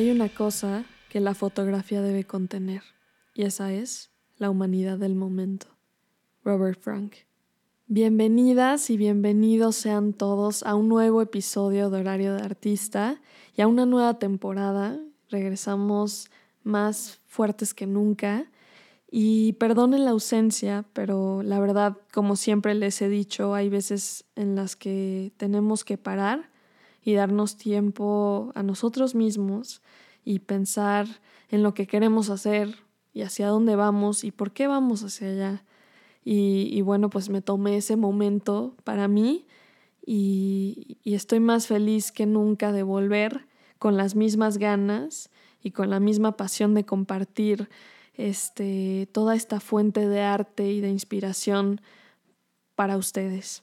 Hay una cosa que la fotografía debe contener, y esa es la humanidad del momento. Robert Frank. Bienvenidas y bienvenidos sean todos a un nuevo episodio de Horario de Artista y a una nueva temporada. Regresamos más fuertes que nunca. Y perdonen la ausencia, pero la verdad, como siempre les he dicho, hay veces en las que tenemos que parar y darnos tiempo a nosotros mismos y pensar en lo que queremos hacer y hacia dónde vamos y por qué vamos hacia allá. Y, bueno, pues me tomé ese momento para mí y, y estoy más feliz que nunca de volver con las mismas ganas y con la misma pasión de compartir este, toda esta fuente de arte y de inspiración para ustedes.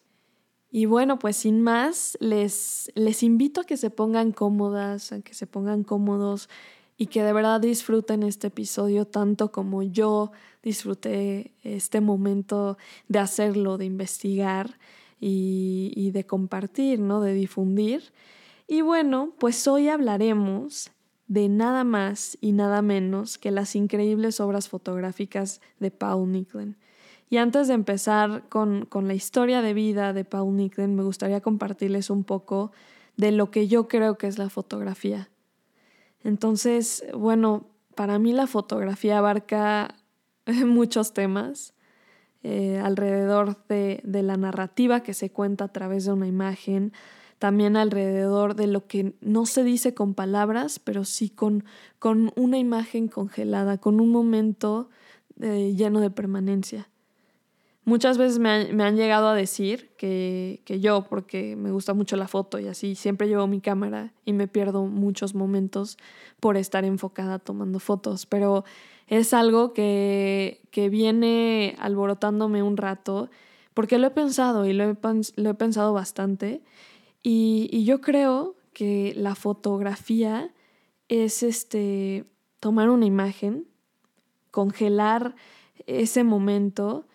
Y bueno, pues sin más, les, les invito a que se pongan cómodas, a que se pongan cómodos y que de verdad disfruten este episodio tanto como yo disfruté este momento de hacerlo, de investigar y, y de compartir, ¿no? De difundir. Y bueno, pues hoy hablaremos de nada más y nada menos que las increíbles obras fotográficas de Paul Nicklin. Y antes de empezar con, la historia de vida de Paul Nicklin, me gustaría compartirles un poco de lo que yo creo que es la fotografía. Entonces, bueno, para mí la fotografía abarca muchos temas eh, alrededor de, de la narrativa que se cuenta a través de una imagen, también alrededor de lo que no se dice con palabras, pero sí con, con una imagen congelada, con un momento eh, lleno de permanencia. Muchas veces me, han llegado a decir que, que, yo, porque me gusta mucho la foto y así, siempre llevo mi cámara y me pierdo muchos momentos por estar enfocada tomando fotos, pero es algo que, que viene alborotándome un rato, porque lo he pensado y lo he, lo he pensado bastante. Y, yo creo que la fotografía es este tomar una imagen, congelar ese momento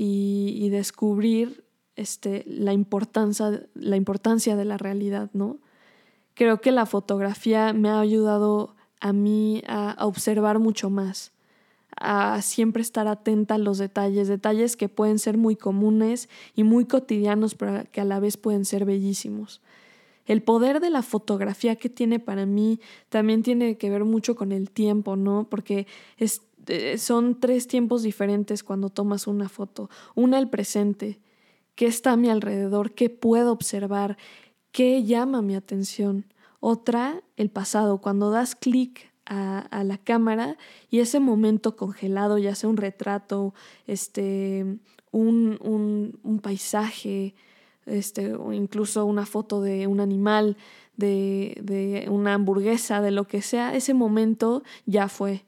y, descubrir este, la, importancia, la importancia de la realidad, ¿no? Creo que la fotografía me ha ayudado a mí a, observar mucho más, a siempre estar atenta a los detalles, detalles que pueden ser muy comunes y muy cotidianos, pero que a la vez pueden ser bellísimos. El poder de la fotografía que tiene para mí también tiene que ver mucho con el tiempo, ¿no? Porque es, son tres tiempos diferentes cuando tomas una foto. Una, el presente, qué está a mi alrededor, qué puedo observar, qué llama mi atención. Otra, el pasado, cuando das clic a, la cámara y ese momento congelado, ya sea un retrato, este, un, un, un paisaje, este, o incluso una foto de un animal, de, de una hamburguesa, de lo que sea, ese momento ya fue.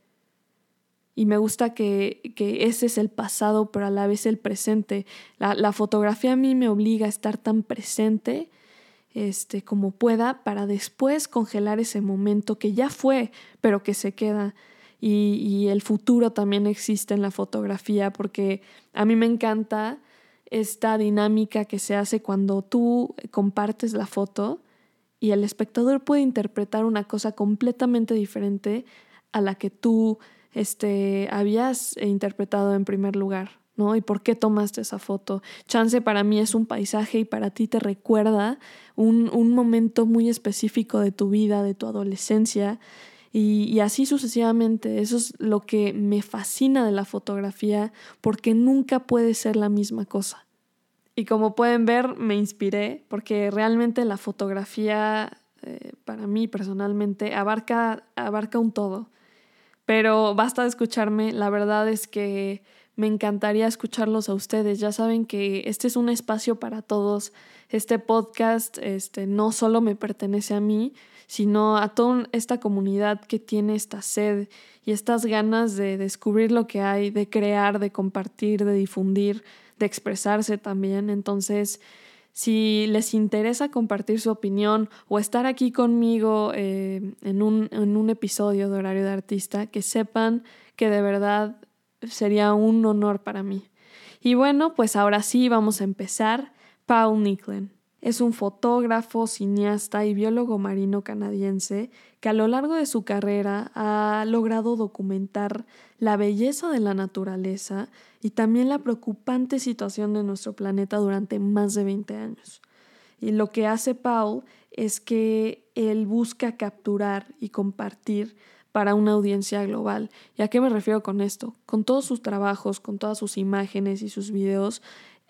Y me gusta que, que, ese es el pasado, pero a la vez el presente. La, la, fotografía a mí me obliga a estar tan presente este, como pueda para después congelar ese momento que ya fue, pero que se queda. Y, y el futuro también existe en la fotografía porque a mí me encanta esta dinámica que se hace cuando tú compartes la foto y el espectador puede interpretar una cosa completamente diferente a la que tú este, habías interpretado en primer lugar. ¿no? ¿Y por qué tomaste esa foto? Chance para mí es un paisaje y para ti te recuerda un, un momento muy específico de tu vida, de tu adolescencia, y, y, así sucesivamente. Eso es lo que me fascina de la fotografía, porque nunca puede ser la misma cosa. Y como pueden ver, me inspiré, porque realmente la fotografía, eh, para mí personalmente, abarca, abarca un todo. Pero basta de escucharme, la verdad es que me encantaría escucharlos a ustedes. Ya saben que este es un espacio para todos. Este podcast este, no solo me pertenece a mí, sino a toda esta comunidad que tiene esta sed y estas ganas de descubrir lo que hay, de crear, de compartir, de difundir, de expresarse también. Entonces, si les interesa compartir su opinión o estar aquí conmigo eh, en, un, en un episodio de Horario de Artista, que sepan que de verdad sería un honor para mí. Y bueno, pues ahora sí vamos a empezar. Paul Nicklin. Es un fotógrafo, cineasta y biólogo marino canadiense que a lo largo de su carrera ha logrado documentar la belleza de la naturaleza y también la preocupante situación de nuestro planeta durante más de 20 años. Y lo que hace Paul es que él busca capturar y compartir para una audiencia global. ¿Y a qué me refiero con esto? Con todos sus trabajos, con todas sus imágenes y sus videos,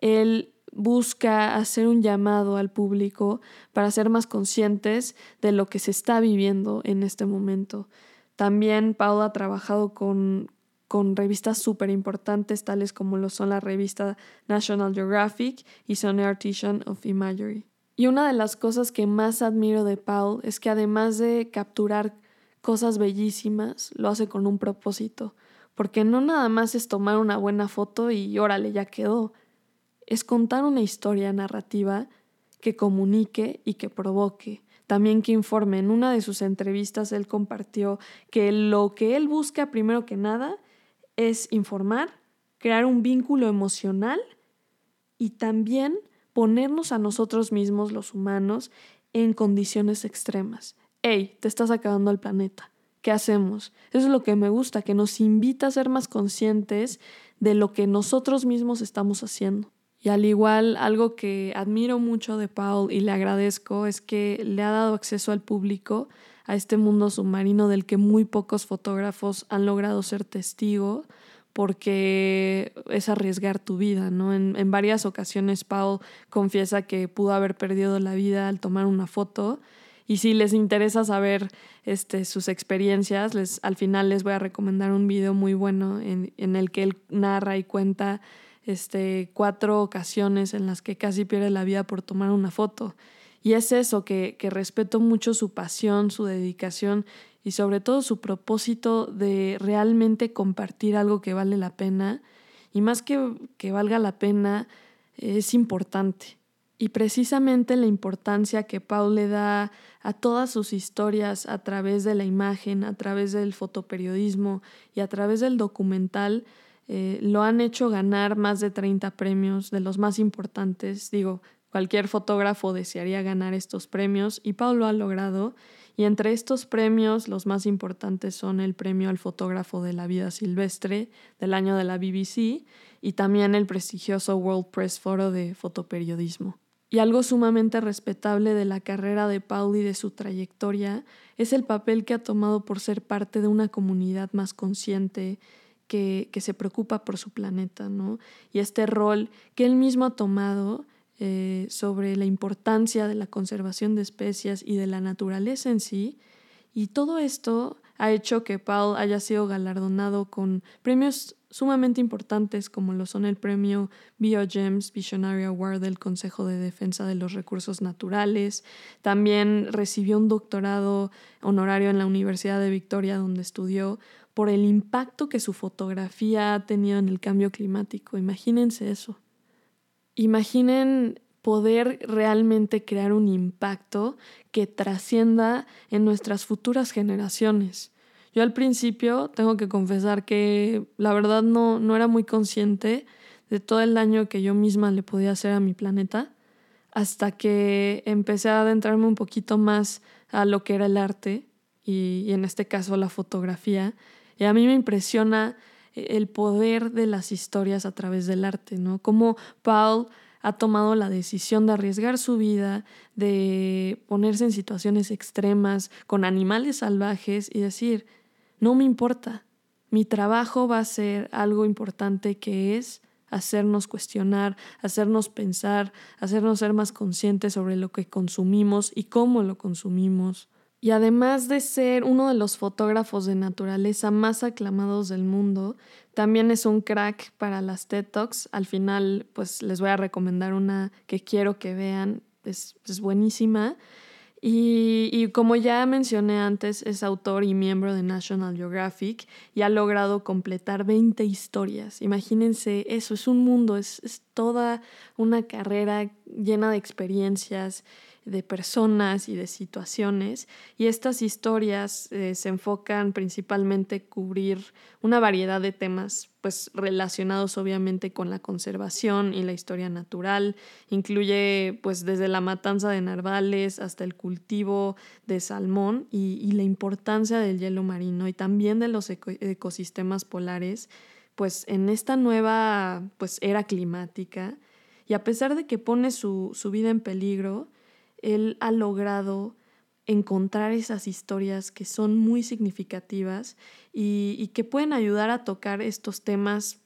él busca hacer un llamado al público para ser más conscientes de lo que se está viviendo en este momento. También Paul ha trabajado con, con revistas súper importantes tales como lo son la revista National Geographic y Sonny Artisan of Imagery. Y una de las cosas que más admiro de Paul es que además de capturar cosas bellísimas, lo hace con un propósito, porque no nada más es tomar una buena foto y órale, ya quedó es contar una historia narrativa que comunique y que provoque, también que informe. En una de sus entrevistas él compartió que lo que él busca primero que nada es informar, crear un vínculo emocional y también ponernos a nosotros mismos, los humanos, en condiciones extremas. Hey, te estás acabando el planeta. ¿Qué hacemos? Eso es lo que me gusta, que nos invita a ser más conscientes de lo que nosotros mismos estamos haciendo. Y al igual, algo que admiro mucho de Paul y le agradezco es que le ha dado acceso al público a este mundo submarino del que muy pocos fotógrafos han logrado ser testigo porque es arriesgar tu vida, ¿no? En, en varias ocasiones Paul confiesa que pudo haber perdido la vida al tomar una foto y si les interesa saber este, sus experiencias, les, al final les voy a recomendar un video muy bueno en, en el que él narra y cuenta este, cuatro ocasiones en las que casi pierde la vida por tomar una foto. Y es eso, que, que respeto mucho su pasión, su dedicación y sobre todo su propósito de realmente compartir algo que vale la pena. Y más que que valga la pena, es importante. Y precisamente la importancia que Paul le da a todas sus historias a través de la imagen, a través del fotoperiodismo y a través del documental, eh, lo han hecho ganar más de 30 premios de los más importantes. Digo, cualquier fotógrafo desearía ganar estos premios y Paul lo ha logrado. Y entre estos premios, los más importantes son el premio al fotógrafo de la vida silvestre del año de la BBC y también el prestigioso World Press Photo de fotoperiodismo. Y algo sumamente respetable de la carrera de Paul y de su trayectoria es el papel que ha tomado por ser parte de una comunidad más consciente que, se preocupa por su planeta, ¿no? Y este rol que él mismo ha tomado eh, sobre la importancia de la conservación de especies y de la naturaleza en sí. Y todo esto ha hecho que Paul haya sido galardonado con premios sumamente importantes como lo son el premio BioGems Visionary Award del Consejo de Defensa de los Recursos Naturales. También recibió un doctorado honorario en la Universidad de Victoria donde estudió por el impacto que su fotografía ha tenido en el cambio climático. Imagínense eso. Imaginen poder realmente crear un impacto que trascienda en nuestras futuras generaciones. Yo al principio tengo que confesar que la verdad no, no era muy consciente de todo el daño que yo misma le podía hacer a mi planeta, hasta que empecé a adentrarme un poquito más a lo que era el arte y, y en este caso la fotografía y a mí me impresiona eh, el poder de las historias a través del arte, ¿no? Cómo Paul ha tomado la decisión de arriesgar su vida, de ponerse en situaciones extremas con animales salvajes y decir, no me importa, mi trabajo va a ser algo importante que es hacernos cuestionar, hacernos pensar, hacernos ser más conscientes sobre lo que consumimos y cómo lo consumimos. Y además de ser uno de los fotógrafos de naturaleza más aclamados del mundo, también es un crack para las TED Talks. Al final, pues les voy a recomendar una que quiero que vean, es, es buenísima. Y, y, como ya mencioné antes, es autor y miembro de National Geographic y ha logrado completar 20 historias. Imagínense eso, es un mundo, es, es toda una carrera llena de experiencias de personas y de situaciones. Y estas historias eh, se enfocan principalmente en cubrir una variedad de temas, pues relacionados obviamente con la conservación y la historia natural. Incluye pues desde la matanza de narvales hasta el cultivo de salmón y, y la importancia del hielo marino y también de los ecosistemas polares, pues en esta nueva pues era climática. Y a pesar de que pone su, su vida en peligro, él ha logrado encontrar esas historias que son muy significativas y, que pueden ayudar a tocar estos temas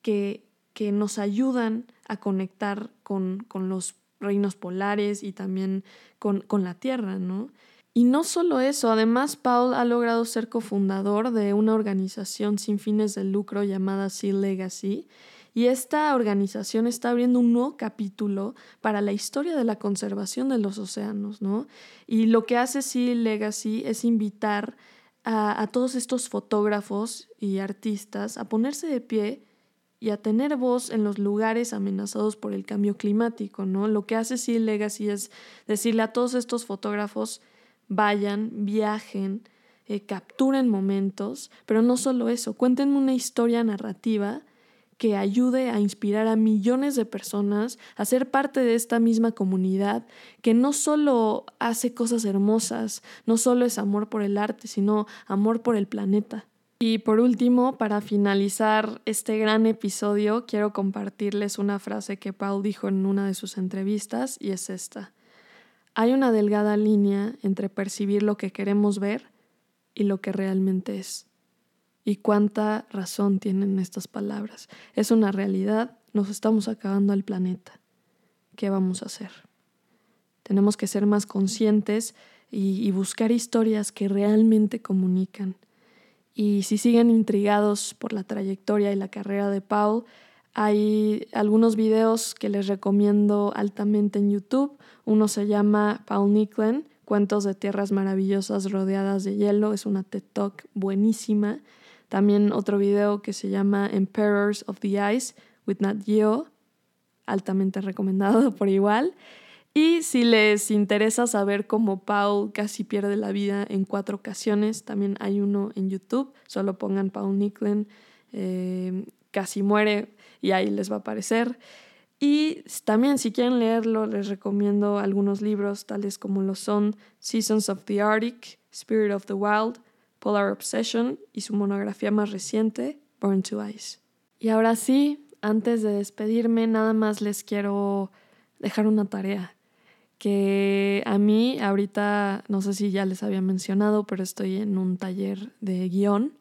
que, que nos ayudan a conectar con, con, los reinos polares y también con, con la Tierra, ¿no? Y no solo eso, además Paul ha logrado ser cofundador de una organización sin fines de lucro llamada Sea Legacy, y esta organización está abriendo un nuevo capítulo para la historia de la conservación de los océanos, ¿no? Y lo que hace Sea Legacy es invitar a, a todos estos fotógrafos y artistas a ponerse de pie y a tener voz en los lugares amenazados por el cambio climático, ¿no? Lo que hace Sea Legacy es decirle a todos estos fotógrafos, vayan, viajen, eh, capturen momentos, pero no solo eso, cuenten una historia narrativa que ayude a inspirar a millones de personas a ser parte de esta misma comunidad que no solo hace cosas hermosas, no solo es amor por el arte, sino amor por el planeta. Y por último, para finalizar este gran episodio, quiero compartirles una frase que Paul dijo en una de sus entrevistas y es esta. Hay una delgada línea entre percibir lo que queremos ver y lo que realmente es. Y cuánta razón tienen estas palabras. Es una realidad, nos estamos acabando al planeta. ¿Qué vamos a hacer? Tenemos que ser más conscientes y, buscar historias que realmente comunican. Y si siguen intrigados por la trayectoria y la carrera de Paul, hay algunos videos que les recomiendo altamente en YouTube. Uno se llama Paul Nicklin, Cuentos de Tierras Maravillosas Rodeadas de Hielo. Es una TED Talk buenísima. También otro video que se llama Emperors of the Ice with Nat Geo, altamente recomendado por igual. Y si les interesa saber cómo Paul casi pierde la vida en cuatro ocasiones, también hay uno en YouTube. Solo pongan Paul Nicklin, eh, casi muere y ahí les va a aparecer. Y también si quieren leerlo, les recomiendo algunos libros tales como lo son Seasons of the Arctic, Spirit of the Wild, Polar Obsession y su monografía más reciente, Born to Ice. Y ahora sí, antes de despedirme, nada más les quiero dejar una tarea que a mí ahorita, no sé si ya les había mencionado, pero estoy en un taller de guion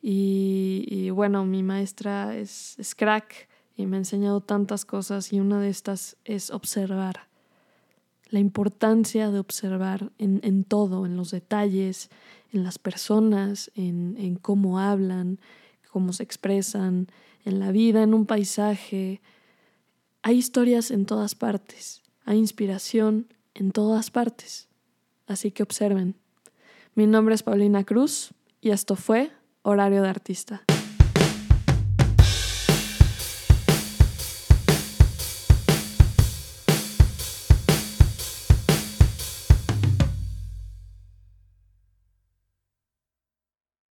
y, bueno, mi maestra es, crack y me ha enseñado tantas cosas y una de estas es observar. La importancia de observar en, todo, en los detalles, en las personas, en, en cómo hablan, cómo se expresan, en la vida, en un paisaje. Hay historias en todas partes, hay inspiración en todas partes. Así que observen. Mi nombre es Paulina Cruz y esto fue Horario de artista.